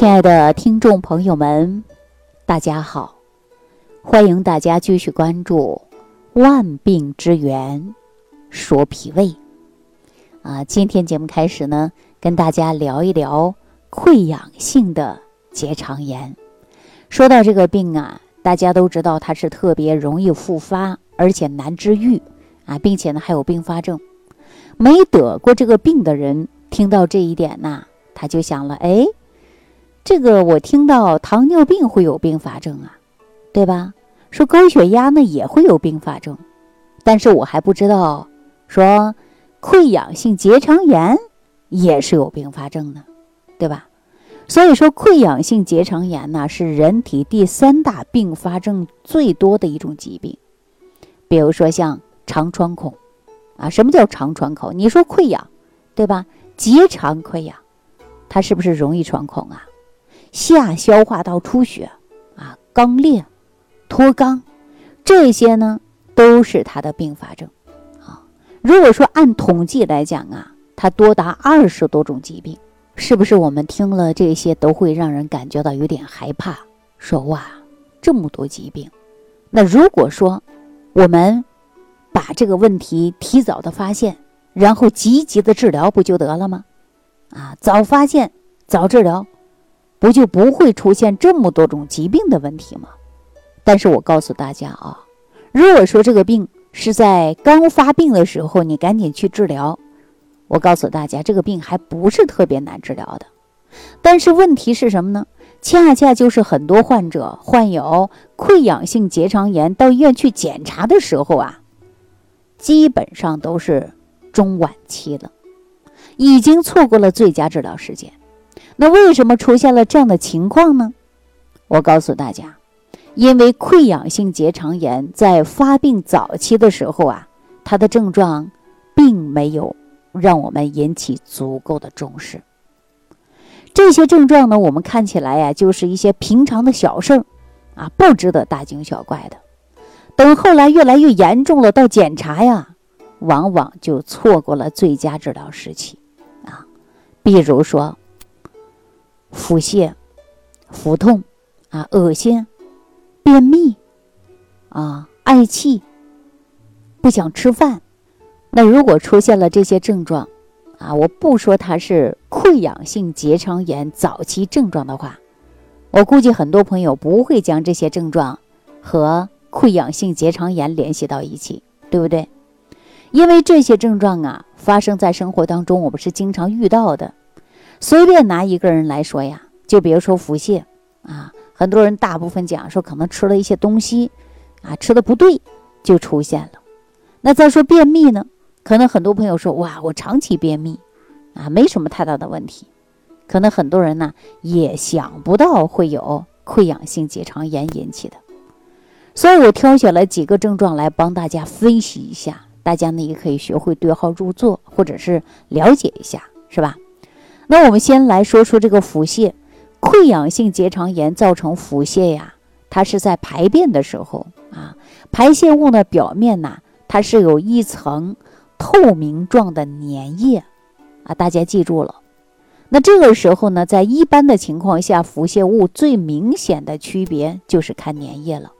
亲爱的听众朋友们，大家好！欢迎大家继续关注《万病之源说脾胃》啊。今天节目开始呢，跟大家聊一聊溃疡性的结肠炎。说到这个病啊，大家都知道它是特别容易复发，而且难治愈啊，并且呢还有并发症。没得过这个病的人听到这一点呢，他就想了：哎。这个我听到糖尿病会有并发症啊，对吧？说高血压呢也会有并发症，但是我还不知道说溃疡性结肠炎也是有并发症的，对吧？所以说溃疡性结肠炎呢是人体第三大并发症最多的一种疾病。比如说像肠穿孔啊，什么叫肠穿孔？你说溃疡，对吧？结肠溃疡，它是不是容易穿孔啊？下消化道出血，啊，肛裂、脱肛，这些呢都是它的并发症，啊。如果说按统计来讲啊，它多达二十多种疾病，是不是我们听了这些都会让人感觉到有点害怕？说哇，这么多疾病，那如果说我们把这个问题提早的发现，然后积极的治疗，不就得了吗？啊，早发现，早治疗。不就不会出现这么多种疾病的问题吗？但是我告诉大家啊，如果说这个病是在刚发病的时候，你赶紧去治疗，我告诉大家，这个病还不是特别难治疗的。但是问题是什么呢？恰恰就是很多患者患有溃疡性结肠炎，到医院去检查的时候啊，基本上都是中晚期了，已经错过了最佳治疗时间。那为什么出现了这样的情况呢？我告诉大家，因为溃疡性结肠炎在发病早期的时候啊，它的症状并没有让我们引起足够的重视。这些症状呢，我们看起来呀，就是一些平常的小事儿啊，不值得大惊小怪的。等后来越来越严重了，到检查呀，往往就错过了最佳治疗时期啊。比如说。腹泻、腹痛啊、恶心、便秘啊、嗳气、不想吃饭，那如果出现了这些症状啊，我不说它是溃疡性结肠炎早期症状的话，我估计很多朋友不会将这些症状和溃疡性结肠炎联系到一起，对不对？因为这些症状啊，发生在生活当中，我们是经常遇到的。随便拿一个人来说呀，就比如说腹泻啊，很多人大部分讲说可能吃了一些东西，啊吃的不对就出现了。那再说便秘呢，可能很多朋友说哇我长期便秘，啊没什么太大的问题，可能很多人呢也想不到会有溃疡性结肠炎引起的。所以我挑选了几个症状来帮大家分析一下，大家呢也可以学会对号入座，或者是了解一下，是吧？那我们先来说说这个腹泻，溃疡性结肠炎造成腹泻呀，它是在排便的时候啊，排泄物的表面呢，它是有一层透明状的粘液啊，大家记住了。那这个时候呢，在一般的情况下，腹泻物最明显的区别就是看粘液了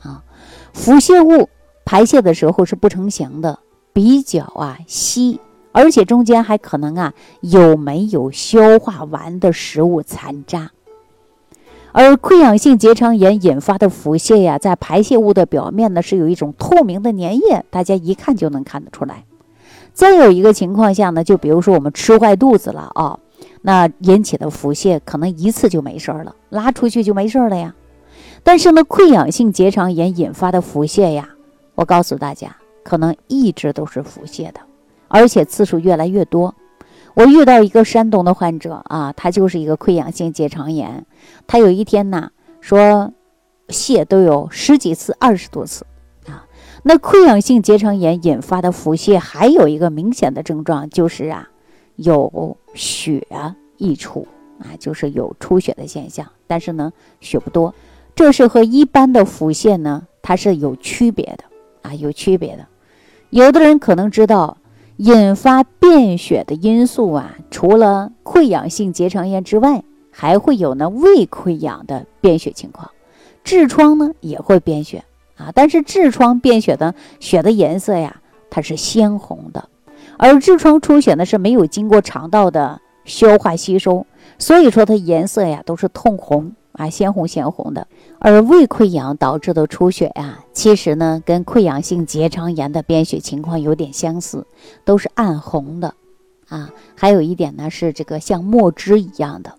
啊，腹泻物排泄的时候是不成形的，比较啊稀。而且中间还可能啊有没有消化完的食物残渣，而溃疡性结肠炎引发的腹泻呀，在排泄物的表面呢是有一种透明的粘液，大家一看就能看得出来。再有一个情况下呢，就比如说我们吃坏肚子了啊，那引起的腹泻可能一次就没事儿了，拉出去就没事儿了呀。但是呢，溃疡性结肠炎引发的腹泻呀，我告诉大家，可能一直都是腹泻的。而且次数越来越多，我遇到一个山东的患者啊，他就是一个溃疡性结肠炎，他有一天呢说泻都有十几次、二十多次啊。那溃疡性结肠炎引发的腹泻还有一个明显的症状就是啊有血溢出啊，就是有出血的现象，但是呢血不多，这是和一般的腹泻呢它是有区别的啊，有区别的。有的人可能知道。引发便血的因素啊，除了溃疡性结肠炎之外，还会有呢胃溃疡的便血情况，痔疮呢也会便血啊，但是痔疮便血的血的颜色呀，它是鲜红的，而痔疮出血呢是没有经过肠道的消化吸收，所以说它颜色呀都是通红啊，鲜红鲜红的。而胃溃疡导致的出血呀，其实呢跟溃疡性结肠炎的便血情况有点相似，都是暗红的。啊，还有一点呢，是这个像墨汁一样的。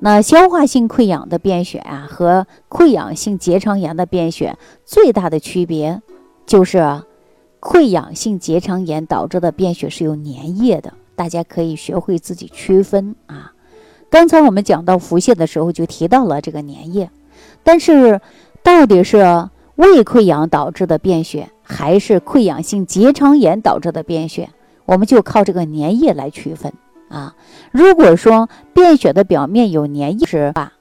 那消化性溃疡的便血啊，和溃疡性结肠炎的便血最大的区别，就是溃疡性结肠炎导致的便血是有粘液的。大家可以学会自己区分啊。刚才我们讲到腹泻的时候就提到了这个粘液，但是到底是胃溃疡导致的便血，还是溃疡性结肠炎导致的便血？我们就靠这个粘液来区分啊。如果说便血的表面有粘液是吧，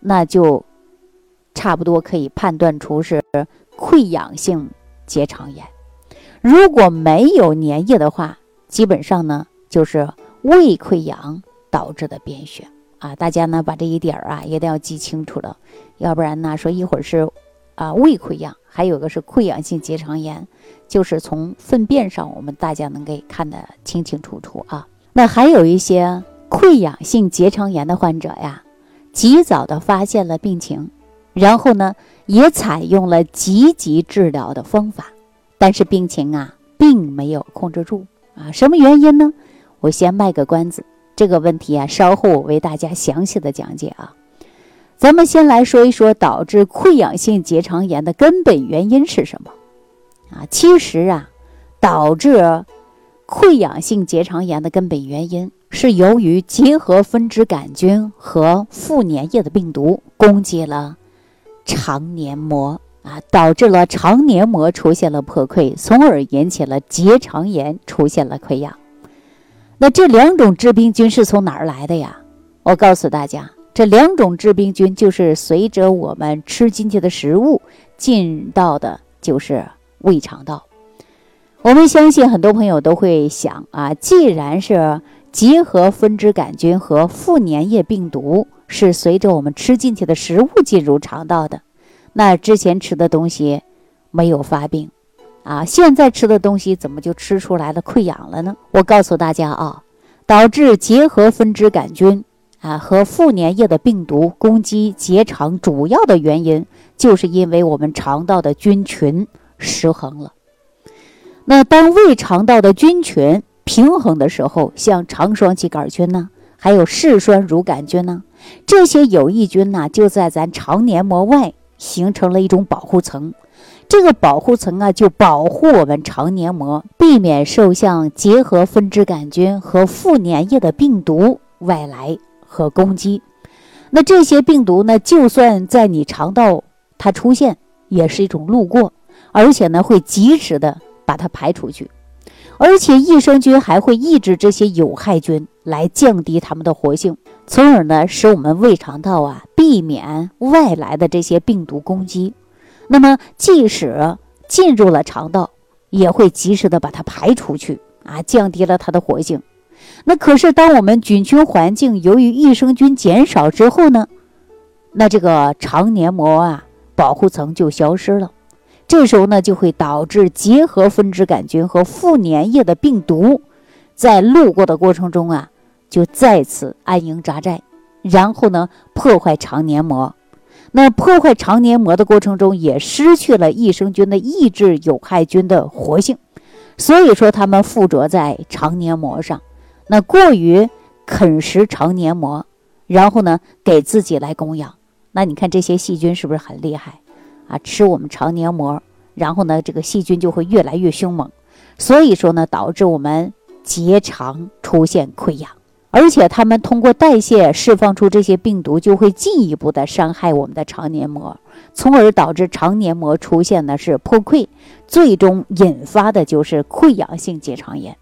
那就差不多可以判断出是溃疡性结肠炎。如果没有粘液的话，基本上呢就是胃溃疡导致的便血啊。大家呢把这一点儿啊一定要记清楚了，要不然呢说一会儿是啊胃溃疡，还有个是溃疡性结肠炎。就是从粪便上，我们大家能给看得清清楚楚啊。那还有一些溃疡性结肠炎的患者呀，及早的发现了病情，然后呢，也采用了积极治疗的方法，但是病情啊，并没有控制住啊。什么原因呢？我先卖个关子，这个问题啊，稍后我为大家详细的讲解啊。咱们先来说一说导致溃疡性结肠炎的根本原因是什么。啊，其实啊，导致溃疡性结肠炎的根本原因是由于结核分支杆菌和副粘液的病毒攻击了肠黏膜啊，导致了肠黏膜出现了破溃，从而引起了结肠炎出现了溃疡。那这两种致病菌是从哪儿来的呀？我告诉大家，这两种致病菌就是随着我们吃进去的食物进到的，就是。胃肠道，我们相信很多朋友都会想啊，既然是结核分支杆菌和副粘液病毒是随着我们吃进去的食物进入肠道的，那之前吃的东西没有发病啊，现在吃的东西怎么就吃出来了溃疡了呢？我告诉大家啊，导致结核分支杆菌啊和副粘液的病毒攻击结肠主要的原因，就是因为我们肠道的菌群。失衡了。那当胃肠道的菌群平衡的时候，像肠双歧杆菌呢，还有嗜酸乳杆菌呢，这些有益菌呢，就在咱肠黏膜外形成了一种保护层。这个保护层啊，就保护我们肠黏膜，避免受像结核分支杆菌和副粘液的病毒外来和攻击。那这些病毒呢，就算在你肠道它出现，也是一种路过。而且呢，会及时的把它排出去，而且益生菌还会抑制这些有害菌，来降低它们的活性，从而呢，使我们胃肠道啊避免外来的这些病毒攻击。那么，即使进入了肠道，也会及时的把它排出去啊，降低了它的活性。那可是，当我们菌群环境由于益生菌减少之后呢，那这个肠黏膜啊保护层就消失了。这时候呢，就会导致结核分支杆菌和副粘液的病毒，在路过的过程中啊，就再次安营扎寨，然后呢，破坏肠黏膜。那破坏肠黏膜的过程中，也失去了益生菌的抑制有害菌的活性，所以说它们附着在肠黏膜上，那过于啃食肠黏膜，然后呢，给自己来供氧。那你看这些细菌是不是很厉害？啊，吃我们肠黏膜，然后呢，这个细菌就会越来越凶猛，所以说呢，导致我们结肠出现溃疡，而且它们通过代谢释放出这些病毒，就会进一步的伤害我们的肠黏膜，从而导致肠黏膜出现的是破溃，最终引发的就是溃疡性结肠炎，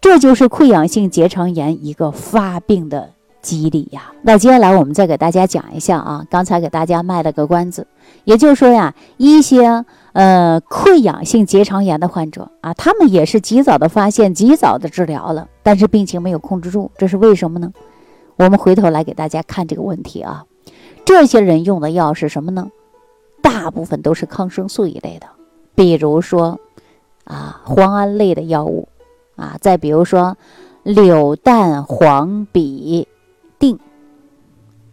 这就是溃疡性结肠炎一个发病的。机理呀，那接下来我们再给大家讲一下啊，刚才给大家卖了个关子，也就是说呀，一些呃溃疡性结肠炎的患者啊，他们也是及早的发现，及早的治疗了，但是病情没有控制住，这是为什么呢？我们回头来给大家看这个问题啊。这些人用的药是什么呢？大部分都是抗生素一类的，比如说啊磺胺类的药物啊，再比如说柳氮黄吡，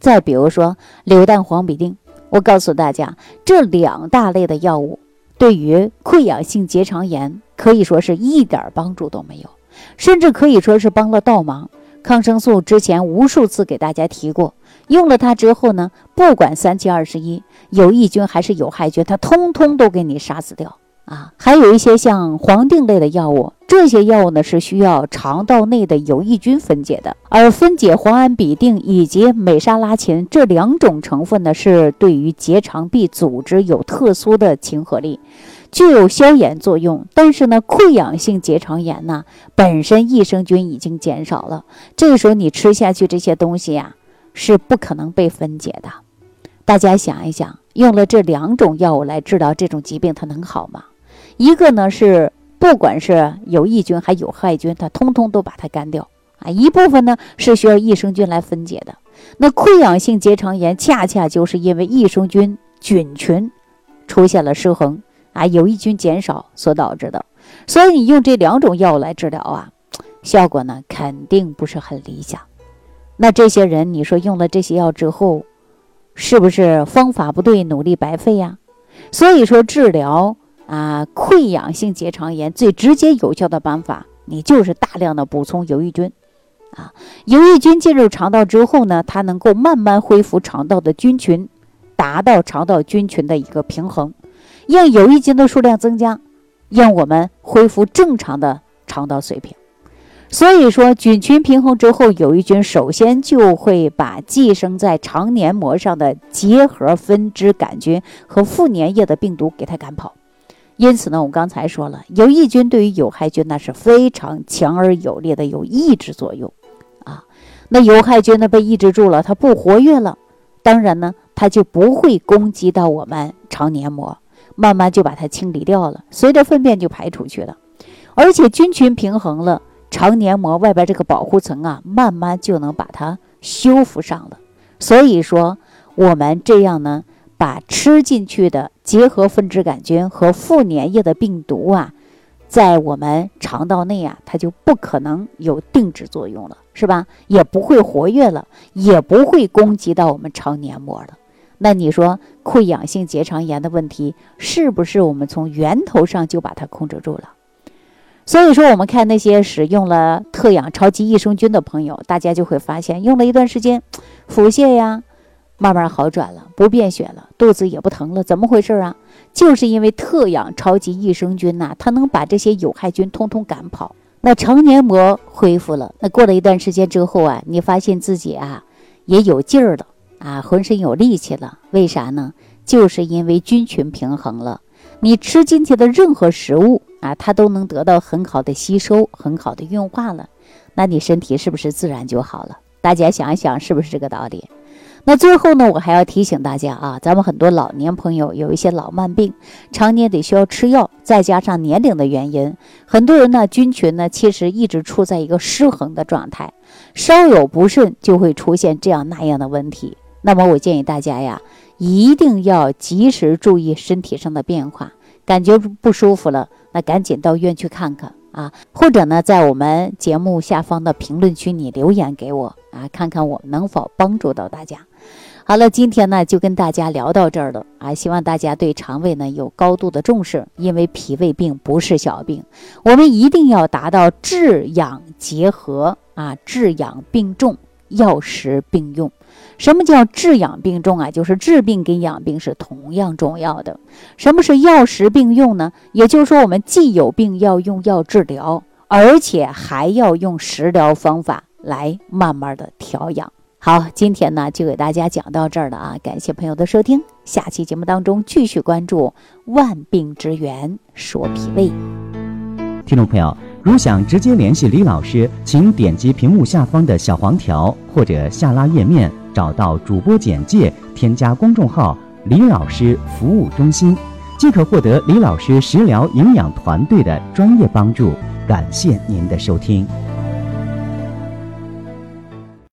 再比如说柳氮黄吡啶。我告诉大家，这两大类的药物对于溃疡性结肠炎可以说是一点帮助都没有，甚至可以说是帮了倒忙。抗生素之前无数次给大家提过。用了它之后呢，不管三七二十一，有益菌还是有害菌，它通通都给你杀死掉啊！还有一些像黄定类的药物，这些药物呢是需要肠道内的有益菌分解的，而分解磺胺吡啶以及美沙拉嗪这两种成分呢，是对于结肠壁组织有特殊的亲和力，具有消炎作用。但是呢，溃疡性结肠炎呢，本身益生菌已经减少了，这个时候你吃下去这些东西呀。是不可能被分解的。大家想一想，用了这两种药物来治疗这种疾病，它能好吗？一个呢是不管是有益菌还有害菌，它通通都把它干掉啊。一部分呢是需要益生菌来分解的。那溃疡性结肠炎恰恰就是因为益生菌菌群出现了失衡啊，有益菌减少所导致的。所以你用这两种药物来治疗啊，效果呢肯定不是很理想。那这些人，你说用了这些药之后，是不是方法不对，努力白费呀？所以说，治疗啊溃疡性结肠炎最直接有效的办法，你就是大量的补充有益菌啊。有益菌进入肠道之后呢，它能够慢慢恢复肠道的菌群，达到肠道菌群的一个平衡，让有益菌的数量增加，让我们恢复正常的肠道水平。所以说，菌群平衡之后，有益菌首先就会把寄生在肠黏膜上的结核分支杆菌和副粘液的病毒给它赶跑。因此呢，我们刚才说了，有益菌对于有害菌那是非常强而有力的有抑制作用啊。那有害菌呢被抑制住了，它不活跃了，当然呢，它就不会攻击到我们肠黏膜，慢慢就把它清理掉了，随着粪便就排出去了，而且菌群平衡了。肠黏膜外边这个保护层啊，慢慢就能把它修复上了。所以说，我们这样呢，把吃进去的结核分支杆菌和副粘液的病毒啊，在我们肠道内啊，它就不可能有定制作用了，是吧？也不会活跃了，也不会攻击到我们肠黏膜了。那你说，溃疡性结肠炎的问题，是不是我们从源头上就把它控制住了？所以说，我们看那些使用了特养超级益生菌的朋友，大家就会发现，用了一段时间，腹泻呀，慢慢好转了，不便血了，肚子也不疼了，怎么回事啊？就是因为特养超级益生菌呐，它能把这些有害菌通通赶跑，那肠黏膜恢复了。那过了一段时间之后啊，你发现自己啊也有劲儿了啊，浑身有力气了，为啥呢？就是因为菌群平衡了。你吃进去的任何食物啊，它都能得到很好的吸收，很好的运化了，那你身体是不是自然就好了？大家想一想，是不是这个道理？那最后呢，我还要提醒大家啊，咱们很多老年朋友有一些老慢病，常年得需要吃药，再加上年龄的原因，很多人呢菌群呢其实一直处在一个失衡的状态，稍有不慎就会出现这样那样的问题。那么我建议大家呀。一定要及时注意身体上的变化，感觉不舒服了，那赶紧到医院去看看啊，或者呢，在我们节目下方的评论区你留言给我啊，看看我能否帮助到大家。好了，今天呢就跟大家聊到这儿了啊，希望大家对肠胃呢有高度的重视，因为脾胃病不是小病，我们一定要达到治养结合啊，治养并重，药食并用。什么叫治养并重啊？就是治病跟养病是同样重要的。什么是药食并用呢？也就是说，我们既有病要用药治疗，而且还要用食疗方法来慢慢的调养。好，今天呢就给大家讲到这儿了啊！感谢朋友的收听，下期节目当中继续关注万病之源说脾胃。听众朋友，如想直接联系李老师，请点击屏幕下方的小黄条或者下拉页面。找到主播简介，添加公众号“李老师服务中心”，即可获得李老师食疗营养团队的专业帮助。感谢您的收听。